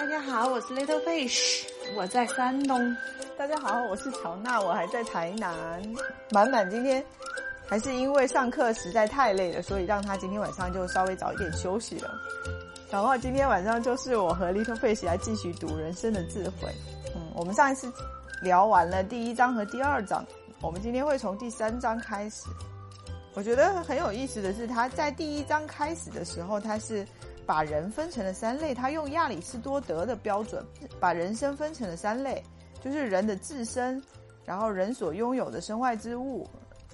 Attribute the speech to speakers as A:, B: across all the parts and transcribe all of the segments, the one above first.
A: 大家好，我是 Little Fish，我在山东。
B: 大家好，我是乔娜，我还在台南。满满今天还是因为上课实在太累了，所以让他今天晚上就稍微早一点休息了。然后今天晚上就是我和 Little Fish 来继续读人生的智慧。嗯，我们上一次聊完了第一章和第二章，我们今天会从第三章开始。我觉得很有意思的是，他在第一章开始的时候，他是。把人分成了三类，他用亚里士多德的标准把人生分成了三类，就是人的自身，然后人所拥有的身外之物，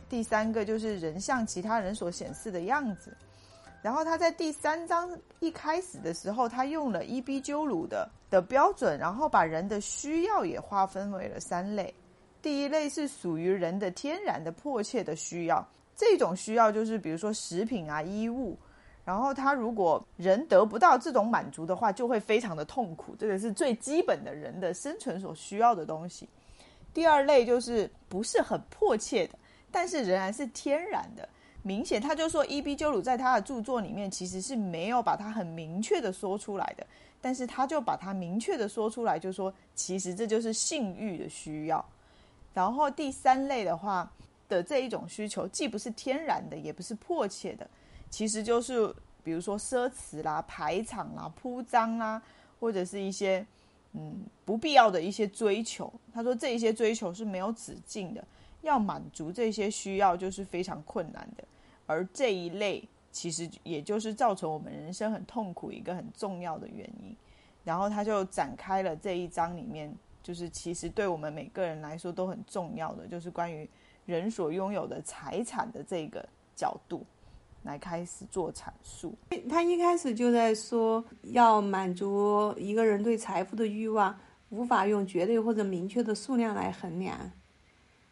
B: 第三个就是人向其他人所显示的样子。然后他在第三章一开始的时候，他用了伊壁鸠鲁的的标准，然后把人的需要也划分为了三类。第一类是属于人的天然的迫切的需要，这种需要就是比如说食品啊、衣物。然后他如果人得不到这种满足的话，就会非常的痛苦。这个是最基本的人的生存所需要的东西。第二类就是不是很迫切的，但是仍然是天然的。明显他就说，伊比鸠鲁在他的著作里面其实是没有把它很明确的说出来的，但是他就把它明确的说出来，就说其实这就是性欲的需要。然后第三类的话的这一种需求，既不是天然的，也不是迫切的。其实就是，比如说奢侈啦、排场啦、铺张啦，或者是一些嗯不必要的一些追求。他说这一些追求是没有止境的，要满足这些需要就是非常困难的。而这一类其实也就是造成我们人生很痛苦一个很重要的原因。然后他就展开了这一章里面，就是其实对我们每个人来说都很重要的，就是关于人所拥有的财产的这个角度。来开始做阐述。
A: 他一开始就在说，要满足一个人对财富的欲望，无法用绝对或者明确的数量来衡量。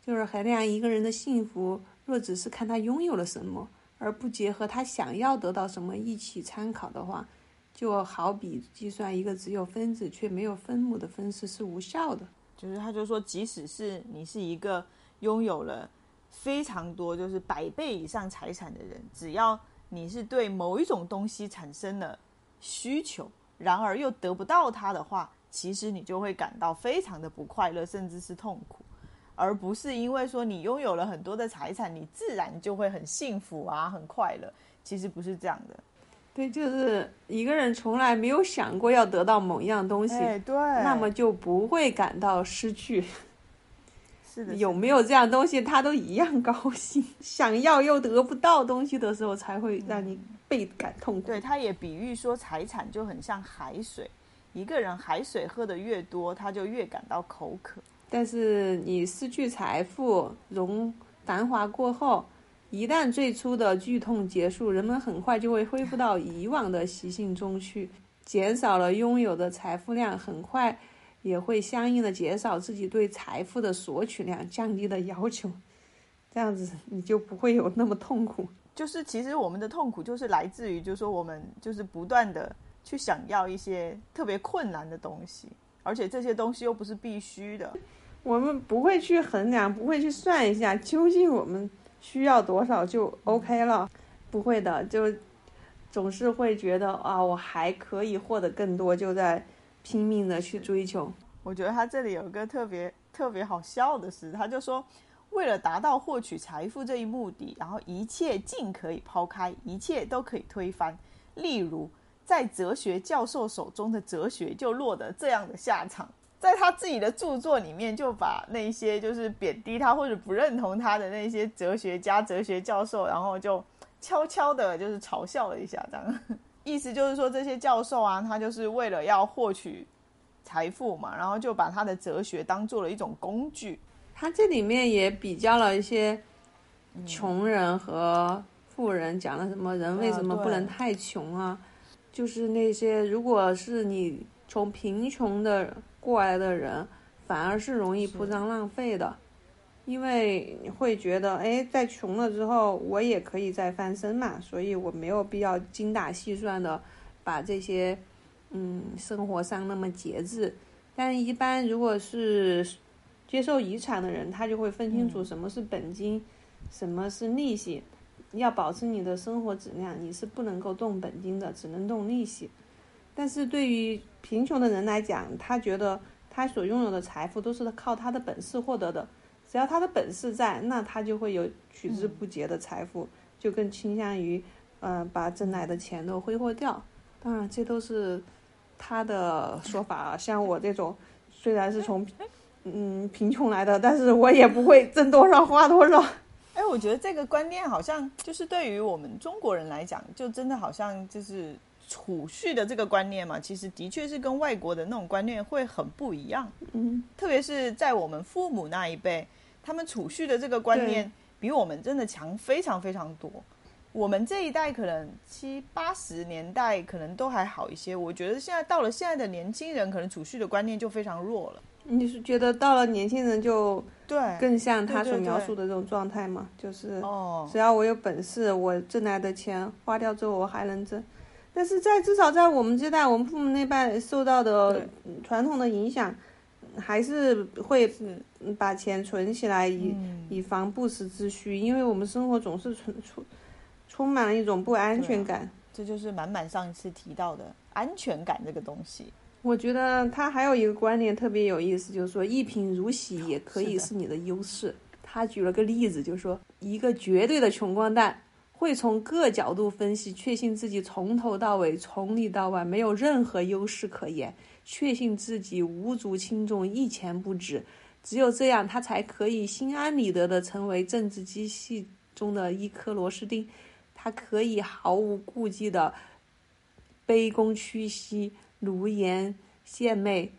A: 就是衡量一个人的幸福，若只是看他拥有了什么，而不结合他想要得到什么一起参考的话，就好比计算一个只有分子却没有分母的分式是无效的。
B: 就是他就说，即使是你是一个拥有了。非常多，就是百倍以上财产的人，只要你是对某一种东西产生了需求，然而又得不到它的话，其实你就会感到非常的不快乐，甚至是痛苦，而不是因为说你拥有了很多的财产，你自然就会很幸福啊，很快乐。其实不是这样的。
A: 对，就是一个人从来没有想过要得到某一样东西，
B: 对，
A: 那么就不会感到失去。
B: 是的，
A: 有没有这样东西，他都一样高兴。想要又得不到东西的时候，才会让你倍感痛苦。
B: 对，他也比喻说，财产就很像海水，一个人海水喝的越多，他就越感到口渴。
A: 但是你失去财富，荣繁华过后，一旦最初的剧痛结束，人们很快就会恢复到以往的习性中去，减少了拥有的财富量，很快。也会相应的减少自己对财富的索取量，降低的要求，这样子你就不会有那么痛苦。
B: 就是其实我们的痛苦就是来自于，就是说我们就是不断的去想要一些特别困难的东西，而且这些东西又不是必须的。
A: 我们不会去衡量，不会去算一下究竟我们需要多少就 OK 了，不会的，就总是会觉得啊，我还可以获得更多，就在。拼命的去追求，
B: 我觉得他这里有一个特别特别好笑的事，他就说，为了达到获取财富这一目的，然后一切尽可以抛开，一切都可以推翻。例如，在哲学教授手中的哲学就落得这样的下场，在他自己的著作里面就把那些就是贬低他或者不认同他的那些哲学家、哲学教授，然后就悄悄的就是嘲笑了一下，这样。意思就是说，这些教授啊，他就是为了要获取财富嘛，然后就把他的哲学当做了一种工具。
A: 他这里面也比较了一些穷人和富人，讲了什么人为什么不能太穷啊？就是那些如果是你从贫穷的过来的人，反而是容易铺张浪费的。因为你会觉得，哎，在穷了之后，我也可以再翻身嘛，所以我没有必要精打细算的把这些，嗯，生活上那么节制。但一般如果是接受遗产的人，他就会分清楚什么是本金，什么是利息。要保持你的生活质量，你是不能够动本金的，只能动利息。但是对于贫穷的人来讲，他觉得他所拥有的财富都是靠他的本事获得的，只要他的本事在，那他就会有取之不竭的财富，就更倾向于，嗯，把挣来的钱都挥霍掉。当然，这都是他的说法啊。像我这种，虽然是从，嗯，贫穷来的，但是我也不会挣多少花多少。
B: 哎，我觉得这个观念好像就是对于我们中国人来讲，就真的好像就是储蓄的这个观念嘛，其实的确是跟外国的那种观念会很不一样。
A: 嗯，
B: 特别是在我们父母那一辈，他们储蓄的这个观念比我们真的强非常非常多。我们这一代可能七八十年代可能都还好一些，我觉得现在到了现在的年轻人，可能储蓄的观念就非常弱了。
A: 你是觉得到了年轻人就
B: 对
A: 更像他所描述的这种状态吗？就是哦只要我有本事，我挣来的钱花掉之后我还能挣。但是在至少在我们这代，我们父母那代受到的传统的影响，还是会把钱存起来，以以防不时之需。因为我们生活总是存充充满了一种不安全感。
B: 这就是满满上一次提到的安全感这个东西。
A: 我觉得他还有一个观念特别有意思，就是说一贫如洗也可以是你的优势。他举了个例子，就是说一个绝对的穷光蛋会从各角度分析，确信自己从头到尾、从里到外没有任何优势可言，确信自己无足轻重、一钱不值。只有这样，他才可以心安理得地成为政治机器中的一颗螺丝钉。他可以毫无顾忌地卑躬屈膝。奴颜献媚，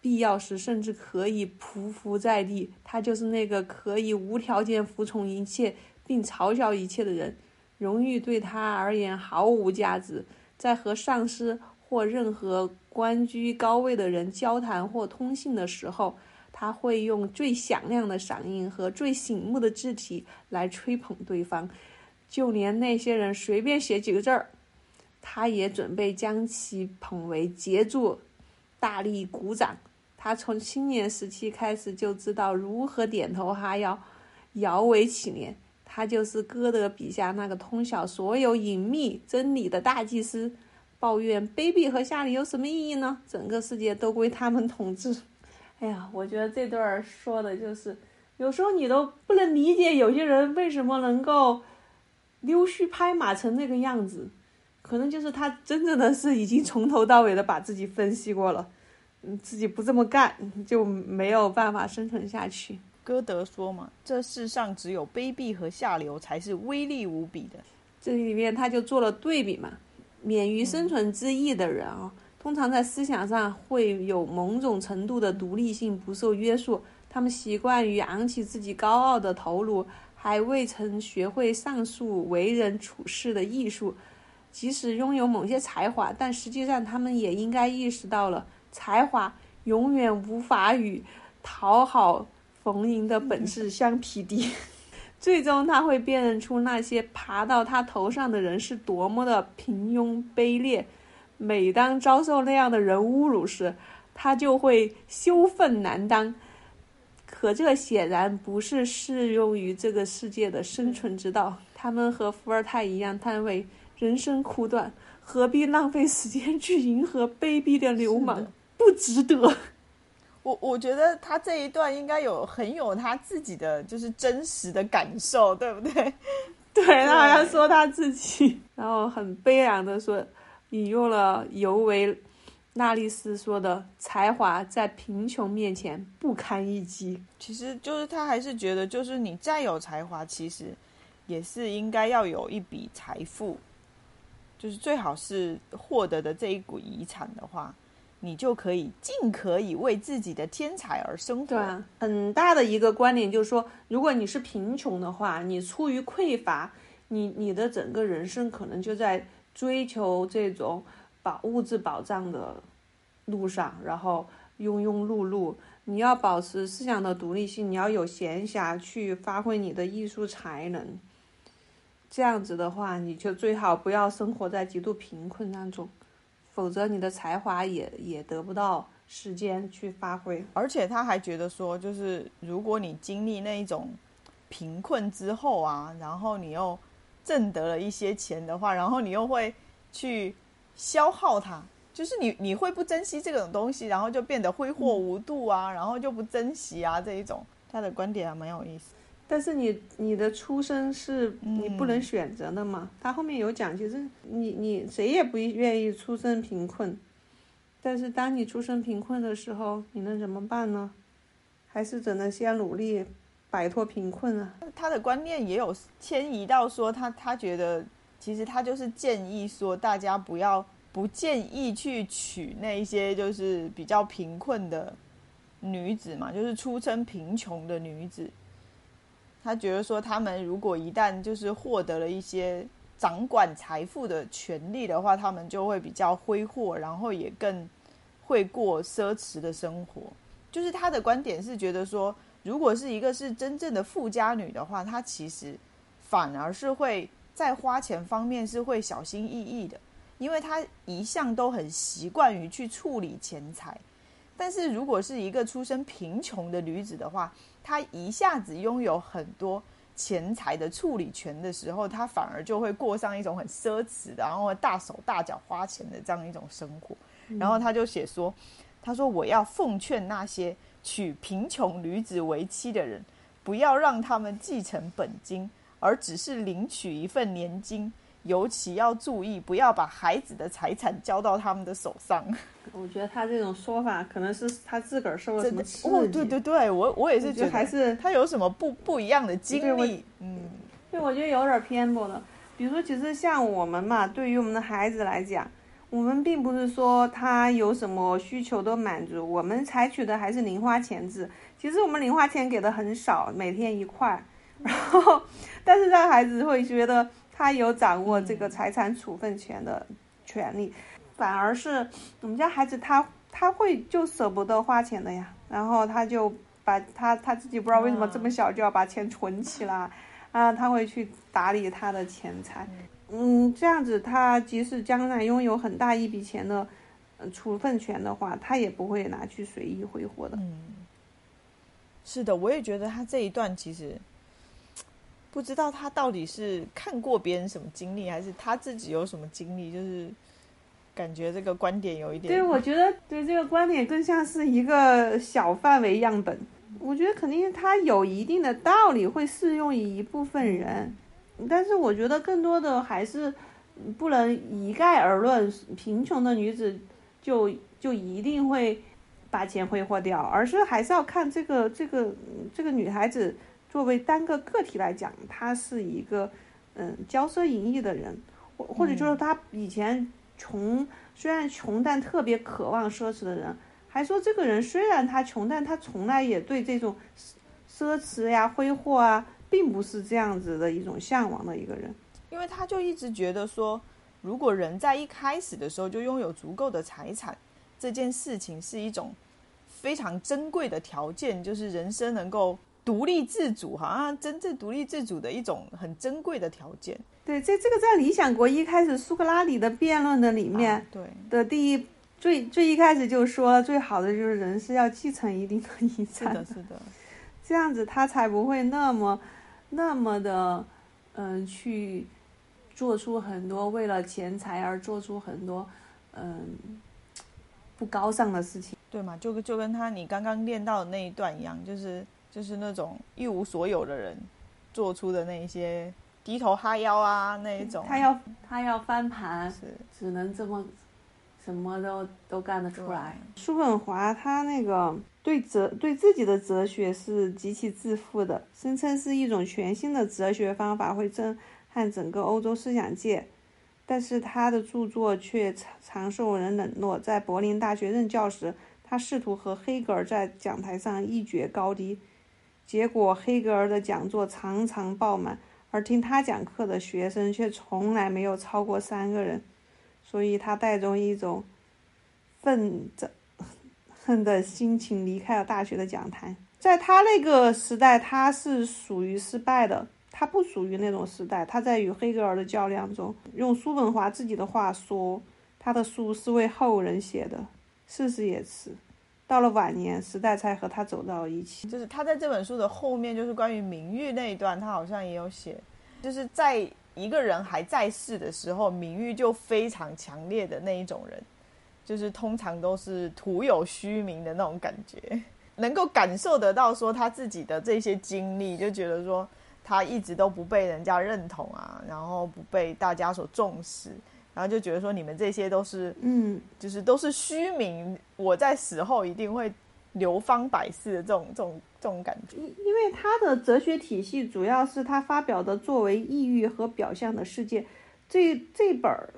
A: 必要时甚至可以匍匐在地。他就是那个可以无条件服从一切并嘲笑一切的人。荣誉对他而言毫无价值。在和上司或任何官居高位的人交谈或通信的时候，他会用最响亮的嗓音和最醒目的字体来吹捧对方。就连那些人随便写几个字儿。他也准备将其捧为杰作，大力鼓掌。他从青年时期开始就知道如何点头哈腰，摇尾乞怜。他就是歌德笔下那个通晓所有隐秘真理的大祭司。抱怨卑鄙和下流有什么意义呢？整个世界都归他们统治。哎呀，我觉得这段说的就是，有时候你都不能理解有些人为什么能够溜须拍马成那个样子。可能就是他真正的是已经从头到尾的把自己分析过了，嗯，自己不这么干就没有办法生存下去。
B: 歌德说嘛，这世上只有卑鄙和下流才是威力无比的。
A: 这里面他就做了对比嘛，免于生存之役的人啊，通常在思想上会有某种程度的独立性，不受约束。他们习惯于昂起自己高傲的头颅，还未曾学会上述为人处事的艺术。即使拥有某些才华，但实际上他们也应该意识到了，才华永远无法与讨好逢迎的本质相匹敌。最终，他会辨认出那些爬到他头上的人是多么的平庸卑劣。每当遭受那样的人侮辱时，他就会羞愤难当。可这显然不是适用于这个世界的生存之道。他们和伏尔泰一样叹为。人生苦短，何必浪费时间去迎合卑鄙的流氓？不值得。
B: 我我觉得他这一段应该有很有他自己的就是真实的感受，对不对？
A: 对他好像说他自己，然后很悲凉的说，引用了尤维纳利斯说的：“才华在贫穷面前不堪一击。”
B: 其实就是他还是觉得，就是你再有才华，其实也是应该要有一笔财富。就是最好是获得的这一股遗产的话，你就可以尽可以为自己的天才而生活。
A: 对啊，很大的一个观点就是说，如果你是贫穷的话，你出于匮乏，你你的整个人生可能就在追求这种保物质保障的路上，然后庸庸碌碌。你要保持思想的独立性，你要有闲暇去发挥你的艺术才能。这样子的话，你就最好不要生活在极度贫困当中，否则你的才华也也得不到时间去发挥。
B: 而且他还觉得说，就是如果你经历那一种贫困之后啊，然后你又挣得了一些钱的话，然后你又会去消耗它。就是你你会不珍惜这种东西，然后就变得挥霍无度啊，然后就不珍惜啊这一种。他的观点还蛮有意思。
A: 但是你你的出生是你不能选择的嘛？他后面有讲，其实你你谁也不愿意出生贫困，但是当你出生贫困的时候，你能怎么办呢？还是只能先努力摆脱贫困啊？
B: 他的观念也有迁移到说，他他觉得其实他就是建议说，大家不要不建议去娶那一些就是比较贫困的女子嘛，就是出身贫穷的女子。他觉得说，他们如果一旦就是获得了一些掌管财富的权利的话，他们就会比较挥霍，然后也更会过奢侈的生活。就是他的观点是觉得说，如果是一个是真正的富家女的话，她其实反而是会在花钱方面是会小心翼翼的，因为她一向都很习惯于去处理钱财。但是如果是一个出身贫穷的女子的话，她一下子拥有很多钱财的处理权的时候，她反而就会过上一种很奢侈的，然后大手大脚花钱的这样一种生活。然后她就写说：“她说我要奉劝那些娶贫穷女子为妻的人，不要让他们继承本金，而只是领取一份年金。”尤其要注意，不要把孩子的财产交到他们的手上。
A: 我觉得他这种说法可能是他自个儿受了什么刺激。
B: 哦，对对对，我我也是觉得
A: 还是
B: 他有什么不不一样的经历。嗯，
A: 对，我觉得有点偏颇的。比如说，其实像我们嘛，对于我们的孩子来讲，我们并不是说他有什么需求都满足，我们采取的还是零花钱制。其实我们零花钱给的很少，每天一块，然后，但是让孩子会觉得。他有掌握这个财产处分权的权利，反而是我们家孩子他他会就舍不得花钱的呀，然后他就把他他自己不知道为什么这么小就要把钱存起来，啊，他会去打理他的钱财，嗯，这样子他即使将来拥有很大一笔钱的处分权的话，他也不会拿去随意挥霍的。
B: 嗯，是的，我也觉得他这一段其实。不知道他到底是看过别人什么经历，还是他自己有什么经历，就是感觉这个观点有一点。
A: 对，我觉得对这个观点更像是一个小范围样本。我觉得肯定他有一定的道理，会适用于一部分人，但是我觉得更多的还是不能一概而论，贫穷的女子就就一定会把钱挥霍掉，而是还是要看这个这个这个女孩子。作为单个个体来讲，她是一个嗯骄奢淫逸的人，或或者就是她以前穷，虽然穷但特别渴望奢侈的人，还说这个人虽然他穷，但他从来也对这种奢侈呀、挥霍啊，并不是这样子的一种向往的一个人，
B: 因为他就一直觉得说，如果人在一开始的时候就拥有足够的财产，这件事情是一种非常珍贵的条件，就是人生能够。独立自主，好像真正独立自主的一种很珍贵的条件。
A: 对，这这个在《理想国》一开始苏格拉底的辩论的里面，
B: 对
A: 的第一最最一开始就说，最好的就是人是要继承一定的遗产。
B: 是的，是的，
A: 这样子他才不会那么那么的嗯去做出很多为了钱财而做出很多嗯不高尚的事情。
B: 对嘛？就就跟他你刚刚练到的那一段一样，就是。就是那种一无所有的人做出的那一些低头哈腰啊，那一种。
A: 他要他要翻盘，是只能这么，什么都都干得出来。叔本华他那个对哲对自己的哲学是极其自负的，声称是一种全新的哲学方法，会震撼整个欧洲思想界。但是他的著作却常常受人冷落。在柏林大学任教时，他试图和黑格尔在讲台上一决高低。结果，黑格尔的讲座常常爆满，而听他讲课的学生却从来没有超过三个人，所以他带着一种愤着恨的心情离开了大学的讲台。在他那个时代，他是属于失败的，他不属于那种时代。他在与黑格尔的较量中，用叔本华自己的话说：“他的书是为后人写的，事实也是。”到了晚年，时代才和他走到了一起。
B: 就是他在这本书的后面，就是关于名誉那一段，他好像也有写，就是在一个人还在世的时候，名誉就非常强烈的那一种人，就是通常都是徒有虚名的那种感觉，能够感受得到说他自己的这些经历，就觉得说他一直都不被人家认同啊，然后不被大家所重视，然后就觉得说你们这些都是
A: 嗯，
B: 就是都是虚名，我在死后一定会流芳百世的这种这种这种感觉。
A: 因因为他的哲学体系主要是他发表的作为意喻和表象的世界，这这本儿，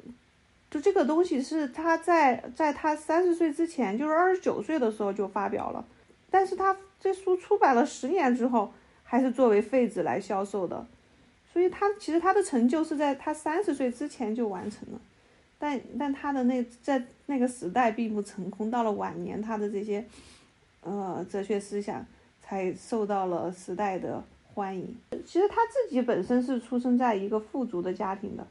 A: 就这个东西是他在在他三十岁之前，就是二十九岁的时候就发表了，但是他这书出版了十年之后，还是作为废纸来销售的，所以他其实他的成就是在他三十岁之前就完成了，但但他的那在那个时代并不成功，到了晚年他的这些。呃，哲学思想才受到了时代的欢迎。其实他自己本身是出生在一个富足的家庭的，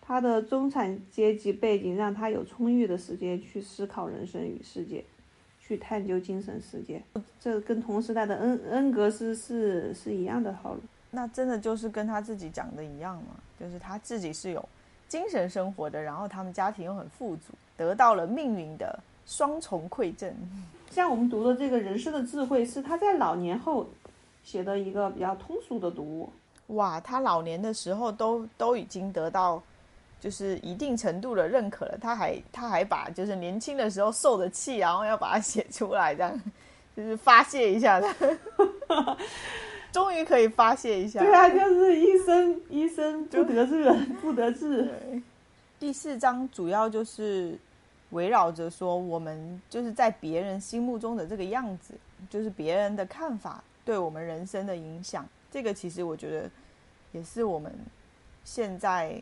A: 他的中产阶级背景让他有充裕的时间去思考人生与世界，去探究精神世界。这跟同时代的恩恩格斯是是一样的套路。
B: 那真的就是跟他自己讲的一样吗？就是他自己是有精神生活的，然后他们家庭又很富足，得到了命运的双重馈赠。
A: 像我们读的这个人生的智慧，是他在老年后写的一个比较通俗的读物。
B: 哇，他老年的时候都都已经得到就是一定程度的认可了，他还他还把就是年轻的时候受的气，然后要把它写出来，这样就是发泄一下的。终于可以发泄一下。
A: 对啊，就是一生一生 不得志，不得志。
B: 第四章主要就是围绕着说，我们就是在别人心目中的这个样子，就是别人的看法对我们人生的影响。这个其实我觉得也是我们现在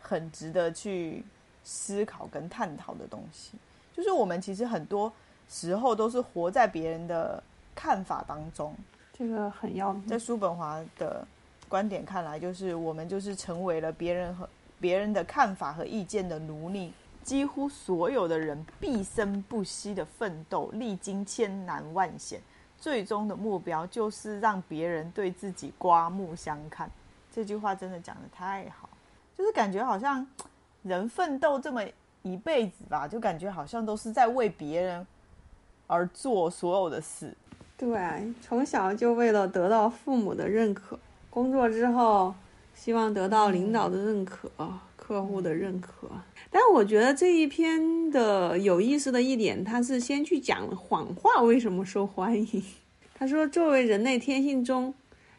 B: 很值得去思考跟探讨的东西。就是我们其实很多时候都是活在别人的看法当中。
A: 这个很要命。
B: 在叔本华的观点看来，就是我们就是成为了别人和别人的看法和意见的奴隶。几乎所有的人毕生不息的奋斗，历经千难万险，最终的目标就是让别人对自己刮目相看。这句话真的讲的太好，就是感觉好像人奋斗这么一辈子吧，就感觉好像都是在为别人而做所有的事。
A: 对，从小就为了得到父母的认可，工作之后希望得到领导的认可、客户的认可。但我觉得这一篇的有意思的一点，他是先去讲谎话为什么受欢迎。他说，作为人类天性中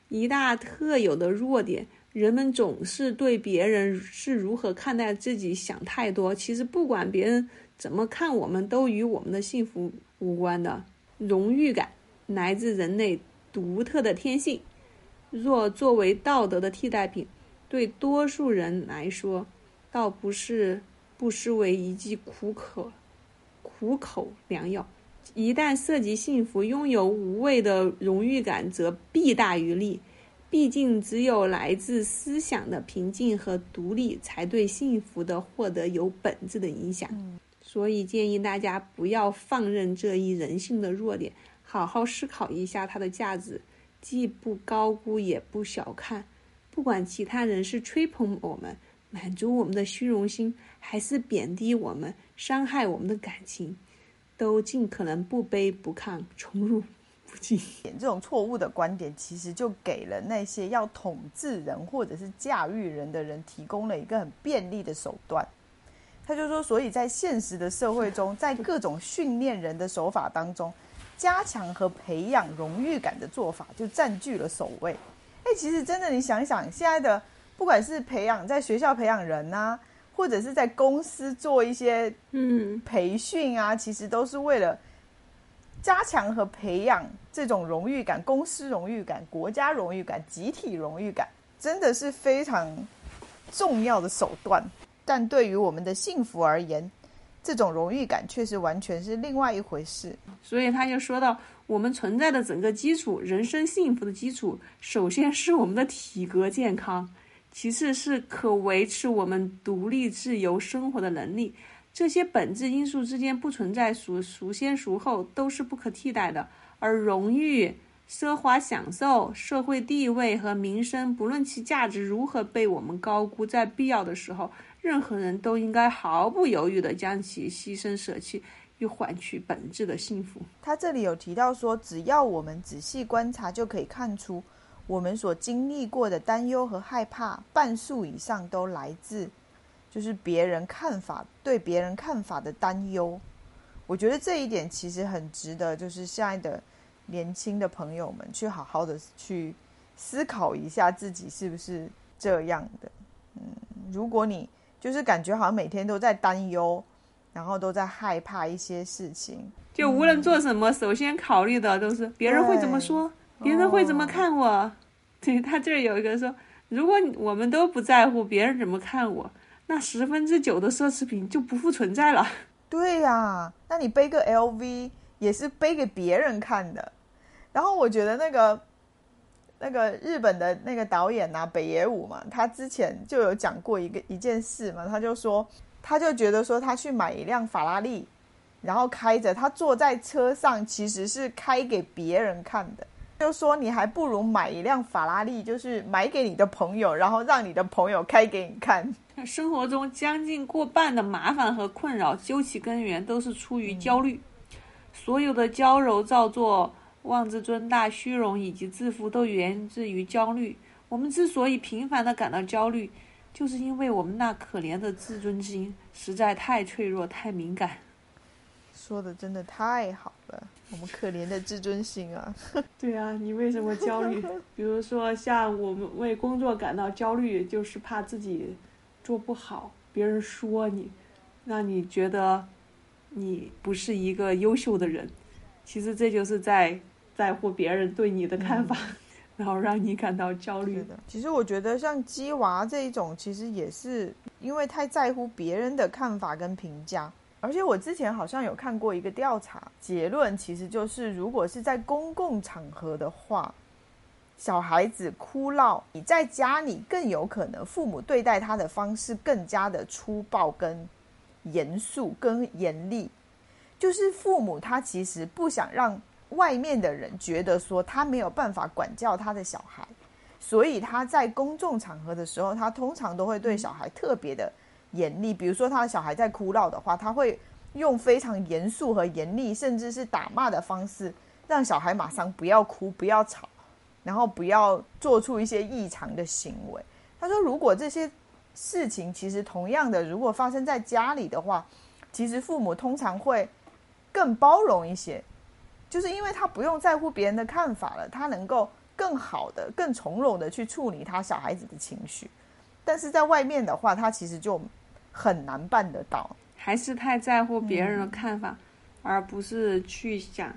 A: 一大特有的弱点，人们总是对别人是如何看待自己想太多。其实不管别人怎么看我们，都与我们的幸福无关的。荣誉感。来自人类独特的天性，若作为道德的替代品，对多数人来说，倒不是不失为一剂苦口苦口良药。一旦涉及幸福，拥有无谓的荣誉感则弊大于利。毕竟，只有来自思想的平静和独立，才对幸福的获得有本质的影响。所以，建议大家不要放任这一人性的弱点。好好思考一下它的价值，既不高估也不小看。不管其他人是吹捧我们、满足我们的虚荣心，还是贬低我们、伤害我们的感情，都尽可能不卑不亢、宠辱不惊。
B: 这种错误的观点，其实就给了那些要统治人或者是驾驭人的人提供了一个很便利的手段。他就说，所以在现实的社会中，在各种训练人的手法当中。加强和培养荣誉感的做法就占据了首位。哎，其实真的，你想想，现在的不管是培养在学校培养人呐，或者是在公司做一些
A: 嗯
B: 培训啊，其实都是为了加强和培养这种荣誉感、公司荣誉感、国家荣誉感、集体荣誉感，真的是非常重要的手段。但对于我们的幸福而言，这种荣誉感确实完全是另外一回事，
A: 所以他就说到，我们存在的整个基础，人生幸福的基础，首先是我们的体格健康，其次是可维持我们独立自由生活的能力。这些本质因素之间不存在孰孰先孰后，都是不可替代的。而荣誉、奢华享受、社会地位和名声，不论其价值如何被我们高估，在必要的时候。任何人都应该毫不犹豫地将其牺牲舍弃，以换取本质的幸福。
B: 他这里有提到说，只要我们仔细观察，就可以看出，我们所经历过的担忧和害怕，半数以上都来自就是别人看法对别人看法的担忧。我觉得这一点其实很值得，就是现在的年轻的朋友们去好好的去思考一下自己是不是这样的。嗯，如果你就是感觉好像每天都在担忧，然后都在害怕一些事情，
A: 就无论做什么，首先考虑的都是别人会怎么说，别人会怎么看我。对他这儿有一个说，如果我们都不在乎别人怎么看我，那十分之九的奢侈品就不复存在了。
B: 对呀，那你背个 LV 也是背给别人看的。然后我觉得那个。那个日本的那个导演呐，北野武嘛，他之前就有讲过一个一件事嘛，他就说，他就觉得说，他去买一辆法拉利，然后开着，他坐在车上其实是开给别人看的，就说你还不如买一辆法拉利，就是买给你的朋友，然后让你的朋友开给你看。
A: 生活中将近过半的麻烦和困扰，究其根源都是出于焦虑，所有的娇柔造作。妄自尊大、虚荣以及自负，都源自于焦虑。我们之所以频繁的感到焦虑，就是因为我们那可怜的自尊心实在太脆弱、太敏感。
B: 说的真的太好了，我们可怜的自尊心啊！
A: 对啊，你为什么焦虑？比如说，像我们为工作感到焦虑，就是怕自己做不好，别人说你，让你觉得你不是一个优秀的人。其实这就是在。在乎别人对你的看法，然后让你感到焦虑
B: 的。其实我觉得像鸡娃这一种，其实也是因为太在乎别人的看法跟评价。而且我之前好像有看过一个调查结论，其实就是如果是在公共场合的话，小孩子哭闹，你在家里更有可能父母对待他的方式更加的粗暴、跟严肃、跟严厉。就是父母他其实不想让。外面的人觉得说他没有办法管教他的小孩，所以他在公众场合的时候，他通常都会对小孩特别的严厉。比如说他的小孩在哭闹的话，他会用非常严肃和严厉，甚至是打骂的方式，让小孩马上不要哭、不要吵，然后不要做出一些异常的行为。他说，如果这些事情其实同样的，如果发生在家里的话，其实父母通常会更包容一些。就是因为他不用在乎别人的看法了，他能够更好的、更从容的去处理他小孩子的情绪。但是在外面的话，他其实就很难办得到，
A: 还是太在乎别人的看法，而不是去想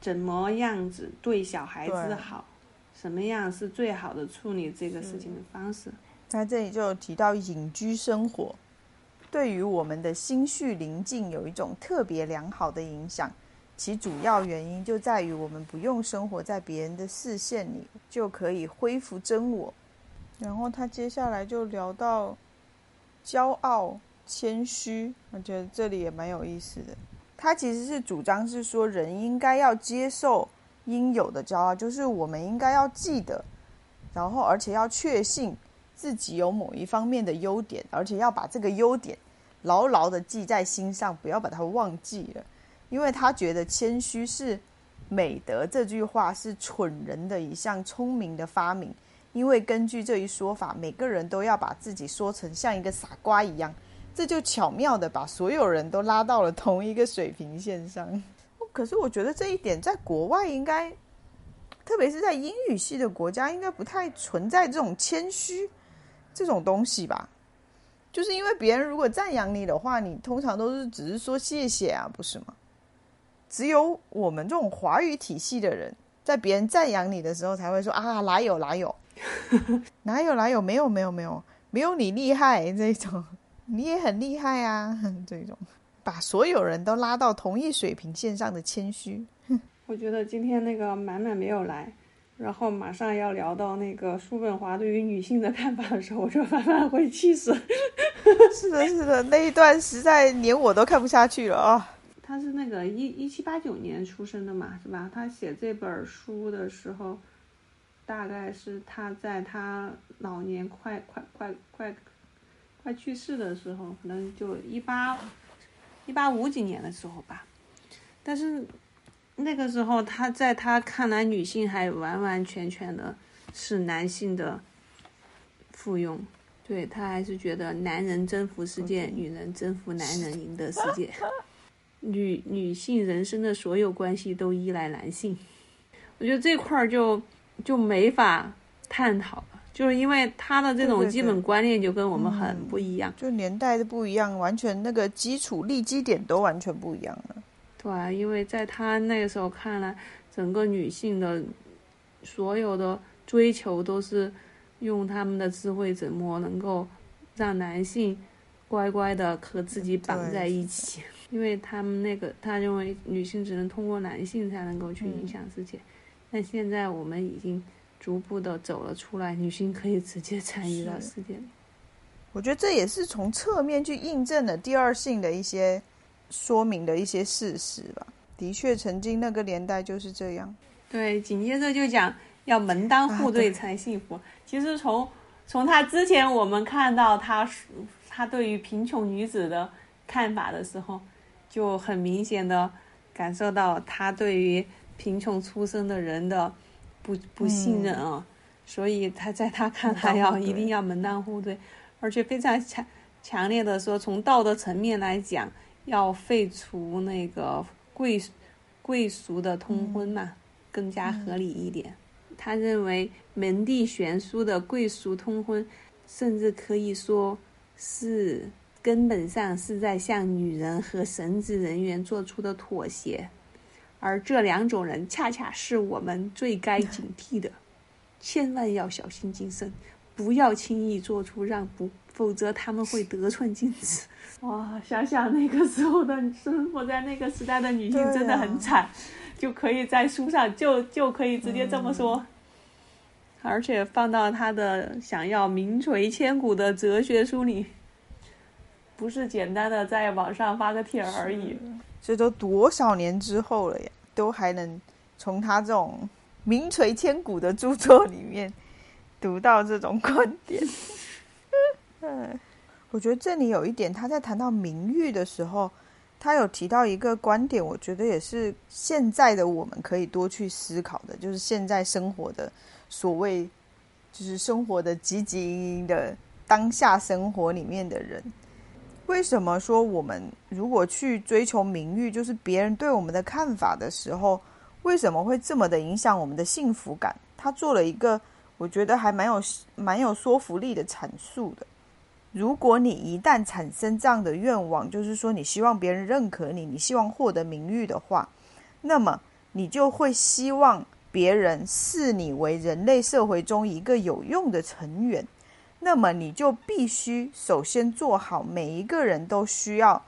A: 怎么样子对小孩子好，什么样是最好的处理这个事情的方式。
B: 在这里就提到隐居生活，对于我们的心绪宁静有一种特别良好的影响。其主要原因就在于我们不用生活在别人的视线里，就可以恢复真我。然后他接下来就聊到骄傲、谦虚，我觉得这里也蛮有意思的。他其实是主张是说，人应该要接受应有的骄傲，就是我们应该要记得，然后而且要确信自己有某一方面的优点，而且要把这个优点牢牢的记在心上，不要把它忘记了。因为他觉得谦虚是美德，这句话是蠢人的一项聪明的发明。因为根据这一说法，每个人都要把自己说成像一个傻瓜一样，这就巧妙的把所有人都拉到了同一个水平线上。可是我觉得这一点在国外应该，特别是在英语系的国家，应该不太存在这种谦虚这种东西吧？就是因为别人如果赞扬你的话，你通常都是只是说谢谢啊，不是吗？只有我们这种华语体系的人，在别人赞扬你的时候，才会说啊，哪有哪有，哪有哪有，没有没有没有，没有你厉害这种，你也很厉害啊，这种把所有人都拉到同一水平线上的谦虚。
A: 我觉得今天那个满满没有来，然后马上要聊到那个叔本华对于女性的看法的时候，我就慢慢会气死。
B: 是的，是的，那一段实在连我都看不下去了啊。
A: 他是那个一一七八九年出生的嘛，是吧？他写这本书的时候，大概是他在他老年快快快快快去世的时候，可能就一八一八五几年的时候吧。但是那个时候，他在他看来，女性还完完全全的是男性的附庸。对他还是觉得男人征服世界，女人征服男人，赢得世界。女女性人生的所有关系都依赖男性。我觉得这块儿就就没法探讨了，就是因为他的这种基本观念就跟我们很不一样，
B: 就年代的不一样，完全那个基础立基点都完全不一样了。
A: 对啊，因为在他那个时候看来，整个女性的所有的追求都是。用他们的智慧怎么能够让男性乖乖的和自己绑在一起？因为他们那个他认为女性只能通过男性才能够去影响世界。但现在我们已经逐步的走了出来，女性可以直接参与到世界里。
B: 我觉得这也是从侧面去印证了第二性的一些说明的一些事实吧。的确，曾经那个年代就是这样。
A: 对，紧接着就讲。要门当户对才幸福。其实从从他之前我们看到他他对于贫穷女子的看法的时候，就很明显的感受到他对于贫穷出身的人的不不信任啊。所以他在他看来要一定要门当户对，而且非常强强烈的说，从道德层面来讲，要废除那个贵贵俗的通婚嘛，更加合理一点。他认为门第悬殊的贵俗通婚，甚至可以说是根本上是在向女人和神职人员做出的妥协，而这两种人恰恰是我们最该警惕的，千万要小心谨慎，不要轻易做出让步，否则他们会得寸进尺。哇，想想那个时候的生活在那个时代的女性真的很惨。就可以在书上就就可以直接这么说，而且放到他的想要名垂千古的哲学书里，不是简单的在网上发个帖而已。
B: 这都多少年之后了呀，都还能从他这种名垂千古的著作里面读到这种观点。嗯，我觉得这里有一点，他在谈到名誉的时候。他有提到一个观点，我觉得也是现在的我们可以多去思考的，就是现在生活的所谓，就是生活的汲汲营营的当下生活里面的人，为什么说我们如果去追求名誉，就是别人对我们的看法的时候，为什么会这么的影响我们的幸福感？他做了一个我觉得还蛮有蛮有说服力的阐述的。如果你一旦产生这样的愿望，就是说你希望别人认可你，你希望获得名誉的话，那么你就会希望别人视你为人类社会中一个有用的成员。那么你就必须首先做好每一个人都需要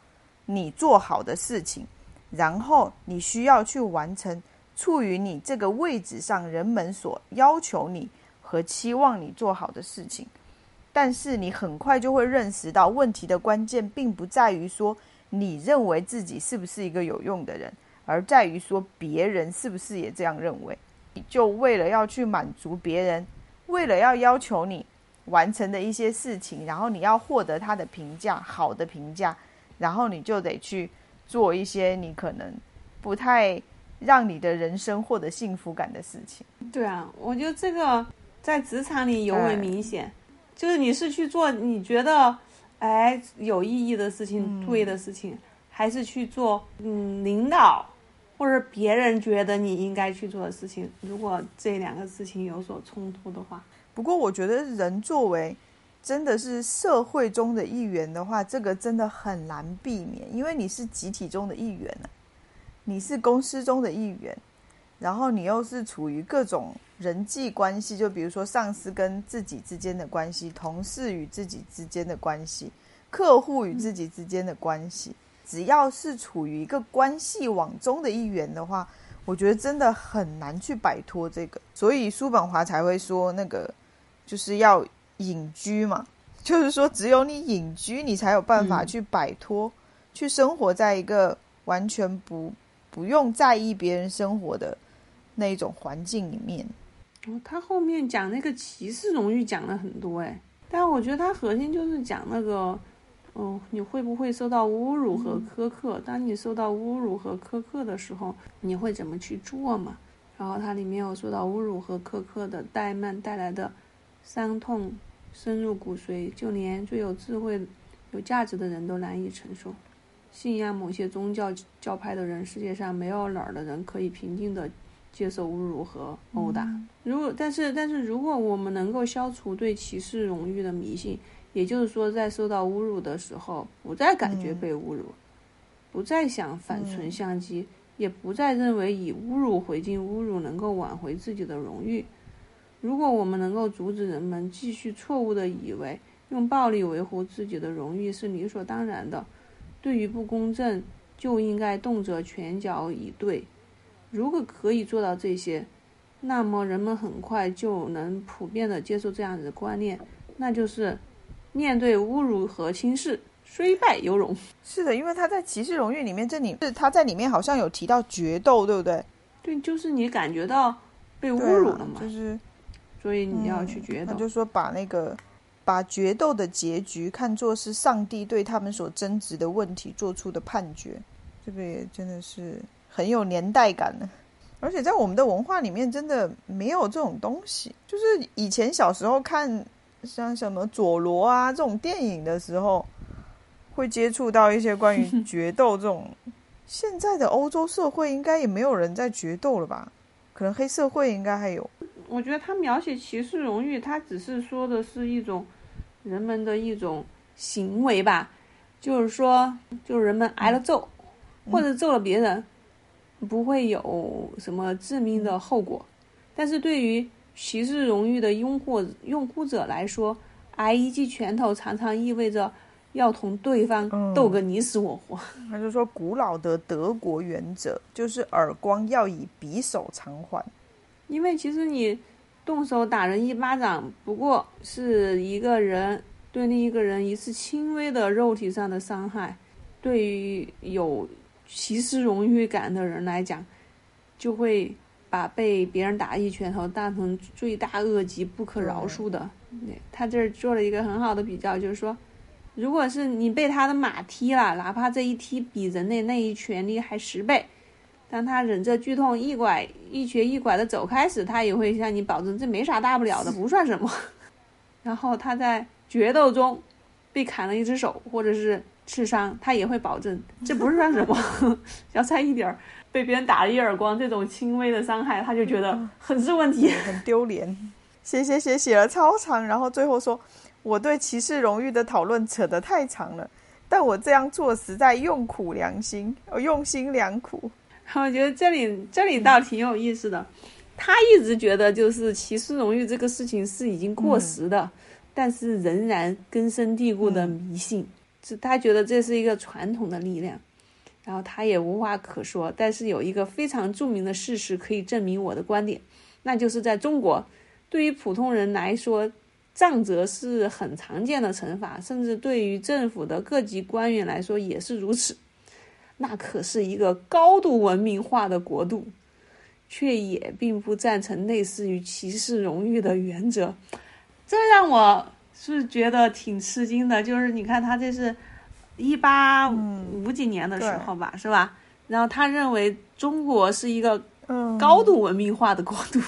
B: 你做好的事情，然后你需要去完成处于你这个位置上人们所要求你和期望你做好的事情。但是你很快就会认识到，问题的关键并不在于说你认为自己是不是一个有用的人，而在于说别人是不是也这样认为。你就为了要去满足别人，为了要要求你完成的一些事情，然后你要获得他的评价，好的评价，然后你就得去做一些你可能不太让你的人生获得幸福感的事情。
A: 对啊，我觉得这个在职场里尤为明显。就是你是去做你觉得，哎有意义的事情、对的事情，还是去做嗯领导或者别人觉得你应该去做的事情？如果这两个事情有所冲突的话，
B: 不过我觉得人作为真的是社会中的一员的话，这个真的很难避免，因为你是集体中的一员呢，你是公司中的一员，然后你又是处于各种。人际关系，就比如说上司跟自己之间的关系，同事与自己之间的关系，客户与自己之间的关系，只要是处于一个关系网中的一员的话，我觉得真的很难去摆脱这个。所以叔本华才会说，那个就是要隐居嘛，就是说只有你隐居，你才有办法去摆脱，去生活在一个完全不不用在意别人生活的那一种环境里面。
A: 哦，他后面讲那个骑士荣誉讲了很多哎，但我觉得他核心就是讲那个，哦，你会不会受到侮辱和苛刻？当你受到侮辱和苛刻的时候，你会怎么去做嘛？然后它里面有说到侮辱和苛刻的怠慢带来的伤痛深入骨髓，就连最有智慧、有价值的人都难以承受。信仰某些宗教教派的人，世界上没有哪儿的人可以平静的接受侮辱和殴打。如果但是但是如果我们能够消除对歧视荣誉的迷信，也就是说，在受到侮辱的时候，不再感觉被侮辱，不再想反唇相讥。也不再认为以侮辱回敬侮辱能够挽回自己的荣誉。如果我们能够阻止人们继续错误地以为用暴力维护自己的荣誉是理所当然的，对于不公正就应该动辄拳脚以对。如果可以做到这些，那么人们很快就能普遍地接受这样子的观念，那就是面对侮辱和轻视。虽败犹荣，
B: 是的，因为他在骑士荣誉里面，这里是他在里面好像有提到决斗，对不对？
A: 对，就是你感觉到被侮辱了嘛，
B: 就是，
A: 所以你要去决斗。
B: 他就说把那个把决斗的结局看作是上帝对他们所争执的问题做出的判决，这个也真的是很有年代感呢。而且在我们的文化里面，真的没有这种东西。就是以前小时候看像什么佐罗啊这种电影的时候。会接触到一些关于决斗这种，现在的欧洲社会应该也没有人在决斗了吧？可能黑社会应该还有。
A: 我觉得他描写骑士荣誉，他只是说的是一种人们的一种行为吧，就是说，就是人们挨了揍，或者揍了别人，不会有什么致命的后果。但是对于骑士荣誉的拥护拥护者来说，挨一记拳头常常意味着。要同对方斗个你死我活，
B: 他就说古老的德国原则就是耳光要以匕首偿还，
A: 因为其实你动手打人一巴掌，不过是一个人对另一个人一次轻微的肉体上的伤害，对于有骑士荣誉感的人来讲，就会把被别人打一拳头当成罪大恶极、不可饶恕的。他这儿做了一个很好的比较，就是说。如果是你被他的马踢了，哪怕这一踢比人类那一拳厉害十倍，当他忍着剧痛一拐一瘸一拐的走开时，他也会向你保证这没啥大不了的，不算什么。然后他在决斗中被砍了一只手或者是刺伤，他也会保证这不是算什么。要差一点儿被别人打了一耳光，这种轻微的伤害，他就觉得很是问题，
B: 很丢脸。写写写写了超长，然后最后说。我对骑士荣誉的讨论扯得太长了，但我这样做实在用苦良心，我用心良苦。
A: 我觉得这里这里倒挺有意思的，他一直觉得就是歧视荣誉这个事情是已经过时的，但是仍然根深蒂固的迷信，是他觉得这是一个传统的力量，然后他也无话可说。但是有一个非常著名的事实可以证明我的观点，那就是在中国，对于普通人来说。杖责是很常见的惩罚，甚至对于政府的各级官员来说也是如此。那可是一个高度文明化的国度，却也并不赞成类似于歧视荣誉的原则。这让我是觉得挺吃惊的。就是你看，他这是一八五几年的时候吧，是吧？然后他认为中国是一个高度文明化的国度。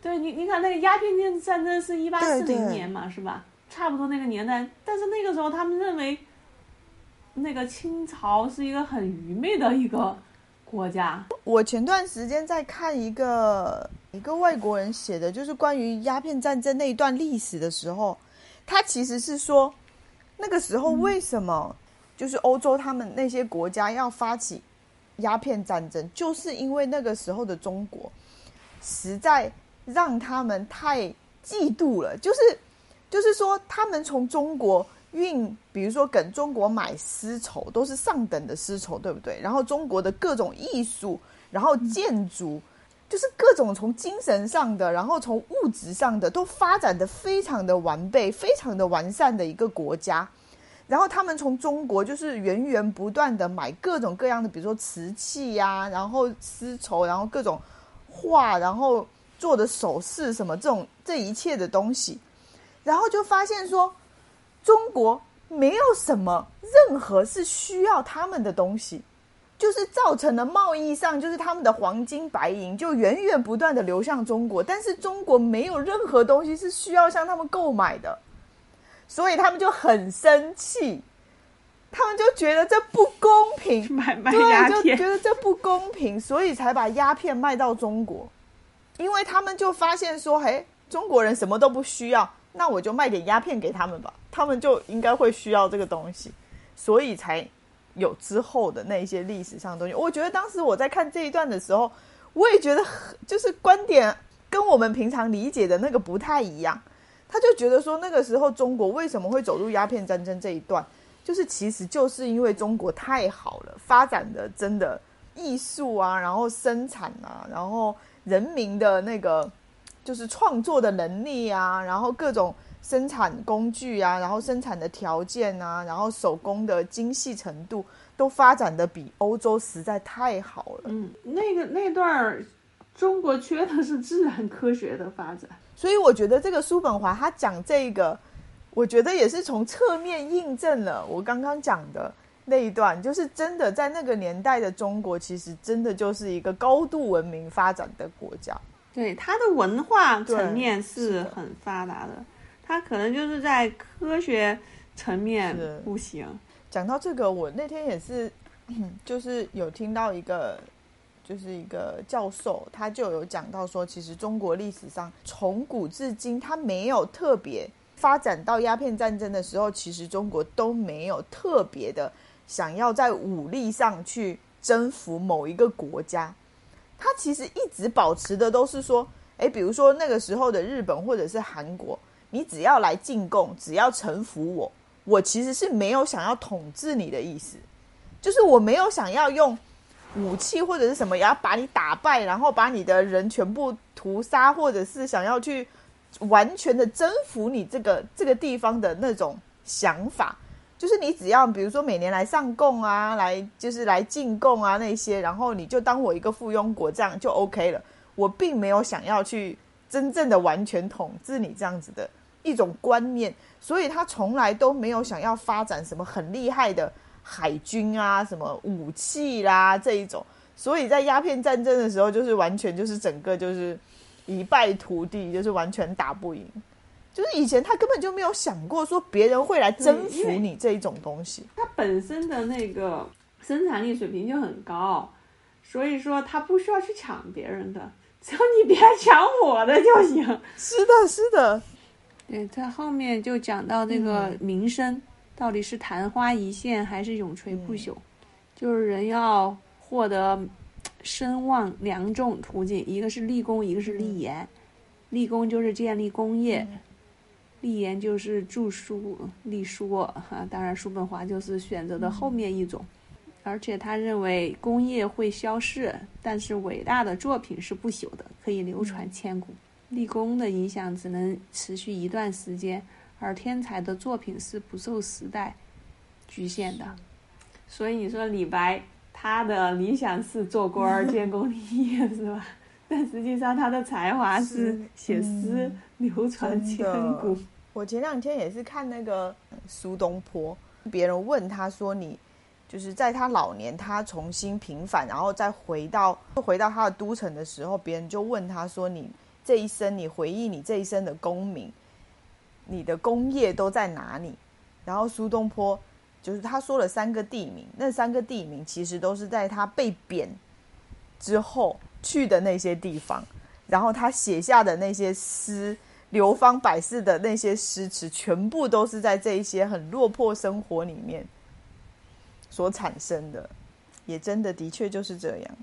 A: 对你，你看那个鸦片战战争是一八四零年嘛，是吧？差不多那个年代。但是那个时候，他们认为那个清朝是一个很愚昧的一个国家。
B: 我前段时间在看一个一个外国人写的，就是关于鸦片战争那一段历史的时候，他其实是说那个时候为什么就是欧洲他们那些国家要发起鸦片战争，就是因为那个时候的中国实在。让他们太嫉妒了，就是，就是说，他们从中国运，比如说跟中国买丝绸，都是上等的丝绸，对不对？然后中国的各种艺术，然后建筑，就是各种从精神上的，然后从物质上的，都发展的非常的完备，非常的完善的一个国家。然后他们从中国就是源源不断的买各种各样的，比如说瓷器呀，然后丝绸，然后各种画，然后。做的首饰什么这种这一切的东西，然后就发现说，中国没有什么任何是需要他们的东西，就是造成了贸易上，就是他们的黄金白银就源源不断的流向中国，但是中国没有任何东西是需要向他们购买的，所以他们就很生气，他们就觉得这不公平，
A: 买卖鸦
B: 片，就觉得这不公平，所以才把鸦片卖到中国，因为他们就发现说，嘿，中国人什么都不需要。那我就卖点鸦片给他们吧，他们就应该会需要这个东西，所以才有之后的那些历史上的东西。我觉得当时我在看这一段的时候，我也觉得就是观点跟我们平常理解的那个不太一样。他就觉得说那个时候中国为什么会走入鸦片战争这一段，就是其实就是因为中国太好了，发展的真的艺术啊，然后生产啊，然后人民的那个。就是创作的能力啊，然后各种生产工具啊，然后生产的条件啊，然后手工的精细程度都发展的比欧洲实在太好了。
A: 嗯，那个那段儿，中国缺的是自然科学的发展，
B: 所以我觉得这个叔本华他讲这个，我觉得也是从侧面印证了我刚刚讲的那一段，就是真的在那个年代的中国，其实真的就是一个高度文明发展的国家。
A: 对它的文化层面是很发达的，它可能就是在科学层面不行。
B: 讲到这个，我那天也是，就是有听到一个，就是一个教授，他就有讲到说，其实中国历史上从古至今，他没有特别发展到鸦片战争的时候，其实中国都没有特别的想要在武力上去征服某一个国家。他其实一直保持的都是说，哎，比如说那个时候的日本或者是韩国，你只要来进贡，只要臣服我，我其实是没有想要统治你的意思，就是我没有想要用武器或者是什么，要把你打败，然后把你的人全部屠杀，或者是想要去完全的征服你这个这个地方的那种想法。就是你只要比如说每年来上贡啊，来就是来进贡啊那些，然后你就当我一个附庸国这样就 OK 了。我并没有想要去真正的完全统治你这样子的一种观念，所以他从来都没有想要发展什么很厉害的海军啊、什么武器啦这一种。所以在鸦片战争的时候，就是完全就是整个就是一败涂地，就是完全打不赢。就是以前他根本就没有想过说别人会来征服你这一种东西，
A: 他本身的那个生产力水平就很高，所以说他不需要去抢别人的，只要你别抢我的就行。
B: 是的，是的。
A: 对，他后面就讲到那个名声到底是昙花一现还是永垂不朽，就是人要获得声望两种途径，一个是立功，一个是立言。立功就是建立功业。立言就是著书立说哈，当然叔本华就是选择的后面一种，而且他认为工业会消逝，但是伟大的作品是不朽的，可以流传千古。立功的影响只能持续一段时间，而天才的作品是不受时代局限的。所以你说李白他的理想是做官儿 建功立业是吧？但实际上他的才华是写诗流传千古。
B: 我前两天也是看那个苏东坡，别人问他说：“你就是在他老年，他重新平反，然后再回到回到他的都城的时候，别人就问他说：‘你这一生，你回忆你这一生的功名，你的功业都在哪里？’然后苏东坡就是他说了三个地名，那三个地名其实都是在他被贬之后去的那些地方，然后他写下的那些诗。”流芳百世的那些诗词，全部都是在这一些很落魄生活里面所产生的，也真的的确就是这样。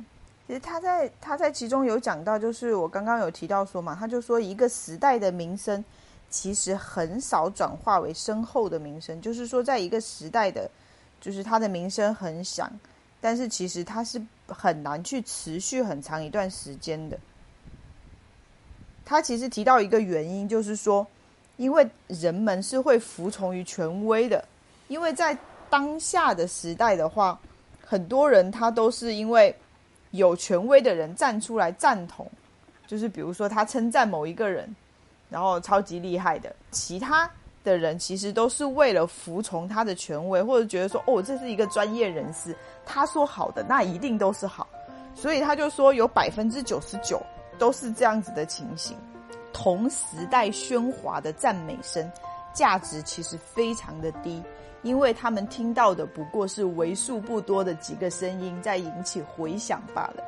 B: 其实他在他在其中有讲到，就是我刚刚有提到说嘛，他就说一个时代的名声其实很少转化为深厚的名声，就是说在一个时代的，就是他的名声很响，但是其实他是很难去持续很长一段时间的。他其实提到一个原因，就是说，因为人们是会服从于权威的，因为在当下的时代的话，很多人他都是因为有权威的人站出来赞同，就是比如说他称赞某一个人，然后超级厉害的，其他的人，其实都是为了服从他的权威，或者觉得说，哦，这是一个专业人士，他说好的，那一定都是好。所以他就说，有百分之九十九都是这样子的情形。同时代喧哗的赞美声，价值其实非常的低，因为他们听到的不过是为数不多的几个声音在引起回响罢了。